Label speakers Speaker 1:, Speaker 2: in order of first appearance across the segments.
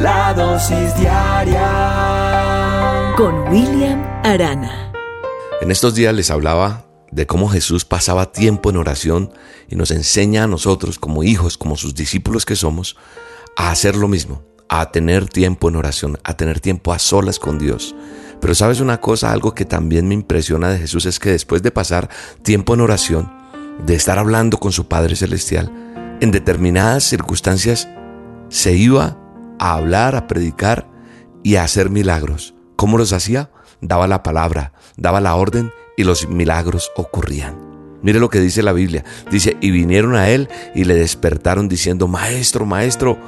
Speaker 1: La dosis diaria
Speaker 2: con William Arana.
Speaker 3: En estos días les hablaba de cómo Jesús pasaba tiempo en oración y nos enseña a nosotros como hijos, como sus discípulos que somos, a hacer lo mismo, a tener tiempo en oración, a tener tiempo a solas con Dios. Pero sabes una cosa, algo que también me impresiona de Jesús es que después de pasar tiempo en oración, de estar hablando con su Padre Celestial, en determinadas circunstancias se iba a hablar, a predicar y a hacer milagros. ¿Cómo los hacía? Daba la palabra, daba la orden y los milagros ocurrían. Mire lo que dice la Biblia. Dice, y vinieron a él y le despertaron diciendo, Maestro, Maestro,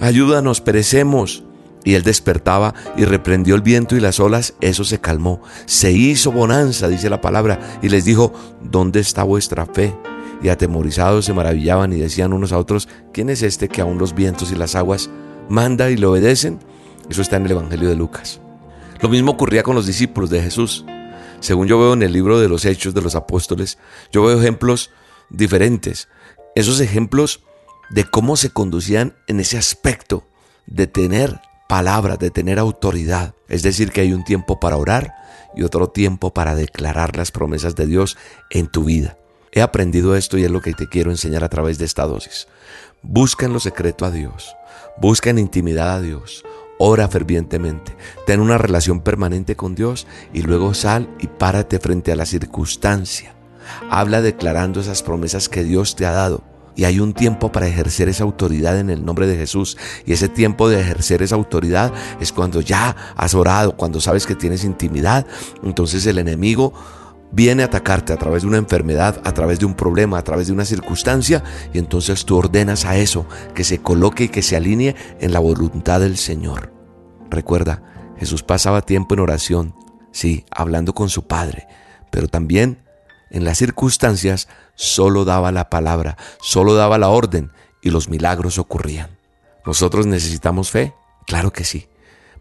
Speaker 3: ayúdanos, perecemos. Y él despertaba y reprendió el viento y las olas, eso se calmó. Se hizo bonanza, dice la palabra, y les dijo, ¿dónde está vuestra fe? Y atemorizados se maravillaban y decían unos a otros, ¿quién es este que aún los vientos y las aguas manda y le obedecen? Eso está en el Evangelio de Lucas. Lo mismo ocurría con los discípulos de Jesús. Según yo veo en el libro de los Hechos de los Apóstoles, yo veo ejemplos diferentes. Esos ejemplos de cómo se conducían en ese aspecto de tener palabra, de tener autoridad. Es decir, que hay un tiempo para orar y otro tiempo para declarar las promesas de Dios en tu vida. He aprendido esto y es lo que te quiero enseñar a través de esta dosis. Busca en lo secreto a Dios. Busca en intimidad a Dios. Ora fervientemente, ten una relación permanente con Dios y luego sal y párate frente a la circunstancia. Habla declarando esas promesas que Dios te ha dado. Y hay un tiempo para ejercer esa autoridad en el nombre de Jesús. Y ese tiempo de ejercer esa autoridad es cuando ya has orado, cuando sabes que tienes intimidad. Entonces el enemigo viene a atacarte a través de una enfermedad, a través de un problema, a través de una circunstancia, y entonces tú ordenas a eso que se coloque y que se alinee en la voluntad del Señor. Recuerda, Jesús pasaba tiempo en oración, sí, hablando con su Padre, pero también en las circunstancias solo daba la palabra, solo daba la orden y los milagros ocurrían. ¿Nosotros necesitamos fe? Claro que sí.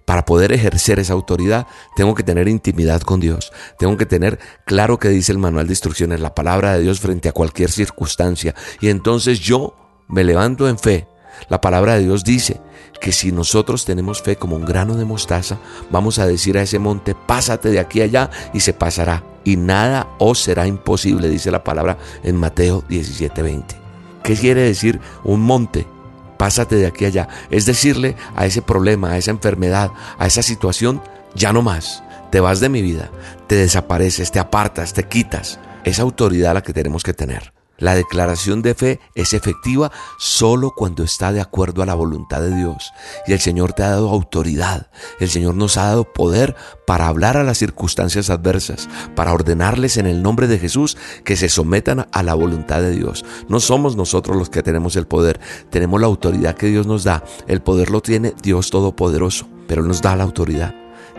Speaker 3: Para poder ejercer esa autoridad, tengo que tener intimidad con Dios. Tengo que tener claro que dice el manual de instrucciones, la palabra de Dios frente a cualquier circunstancia. Y entonces yo me levanto en fe. La palabra de Dios dice que si nosotros tenemos fe como un grano de mostaza, vamos a decir a ese monte, pásate de aquí allá y se pasará. Y nada os será imposible, dice la palabra en Mateo 17:20. ¿Qué quiere decir un monte? Pásate de aquí allá. Es decirle a ese problema, a esa enfermedad, a esa situación, ya no más. Te vas de mi vida, te desapareces, te apartas, te quitas. Esa autoridad la que tenemos que tener. La declaración de fe es efectiva solo cuando está de acuerdo a la voluntad de Dios. Y el Señor te ha dado autoridad. El Señor nos ha dado poder para hablar a las circunstancias adversas, para ordenarles en el nombre de Jesús que se sometan a la voluntad de Dios. No somos nosotros los que tenemos el poder, tenemos la autoridad que Dios nos da. El poder lo tiene Dios Todopoderoso, pero nos da la autoridad.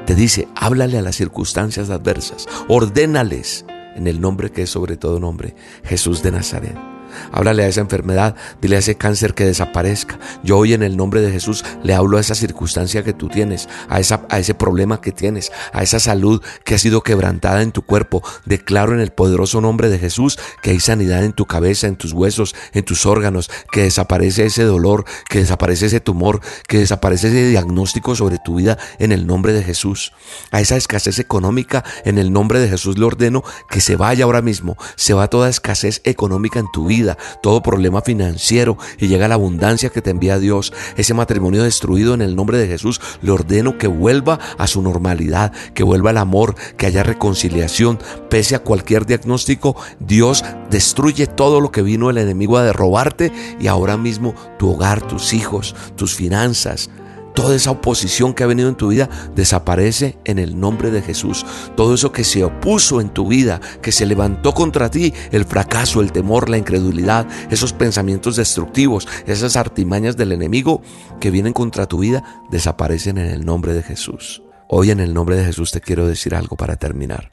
Speaker 3: Te dice, háblale a las circunstancias adversas, ordénales en el nombre que es sobre todo nombre, Jesús de Nazaret. Háblale a esa enfermedad, dile a ese cáncer que desaparezca. Yo hoy en el nombre de Jesús le hablo a esa circunstancia que tú tienes, a, esa, a ese problema que tienes, a esa salud que ha sido quebrantada en tu cuerpo. Declaro en el poderoso nombre de Jesús que hay sanidad en tu cabeza, en tus huesos, en tus órganos, que desaparece ese dolor, que desaparece ese tumor, que desaparece ese diagnóstico sobre tu vida en el nombre de Jesús. A esa escasez económica en el nombre de Jesús le ordeno que se vaya ahora mismo, se va toda escasez económica en tu vida todo problema financiero y llega la abundancia que te envía Dios. Ese matrimonio destruido en el nombre de Jesús, le ordeno que vuelva a su normalidad, que vuelva el amor, que haya reconciliación. Pese a cualquier diagnóstico, Dios destruye todo lo que vino el enemigo a derrobarte y ahora mismo tu hogar, tus hijos, tus finanzas,
Speaker 4: Toda esa oposición que ha venido en tu vida desaparece en el nombre de Jesús. Todo eso que se opuso en tu vida, que se levantó contra ti, el fracaso, el temor, la incredulidad, esos pensamientos destructivos, esas artimañas del enemigo que vienen contra tu vida, desaparecen en el nombre de Jesús. Hoy en el nombre de Jesús te quiero decir algo para terminar.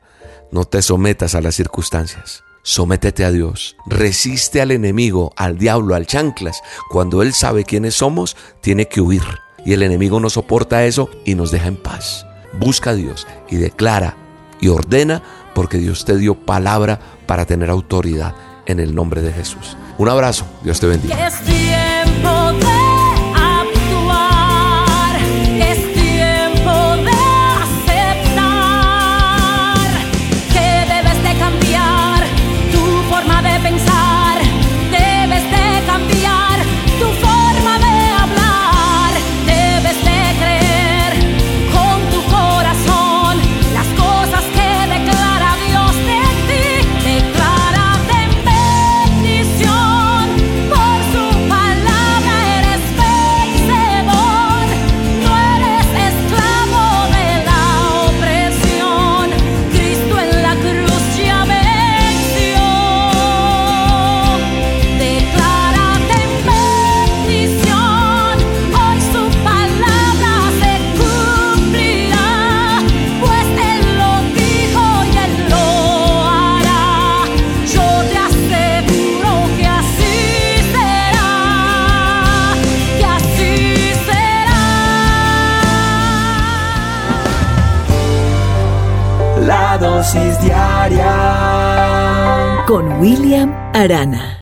Speaker 4: No te sometas a las circunstancias. Sométete a Dios. Resiste al enemigo, al diablo, al chanclas. Cuando Él sabe quiénes somos, tiene que huir y el enemigo no soporta eso y nos deja en paz. Busca a Dios y declara y ordena porque Dios te dio palabra para tener autoridad en el nombre de Jesús. Un abrazo, Dios te bendiga.
Speaker 2: Con William Arana.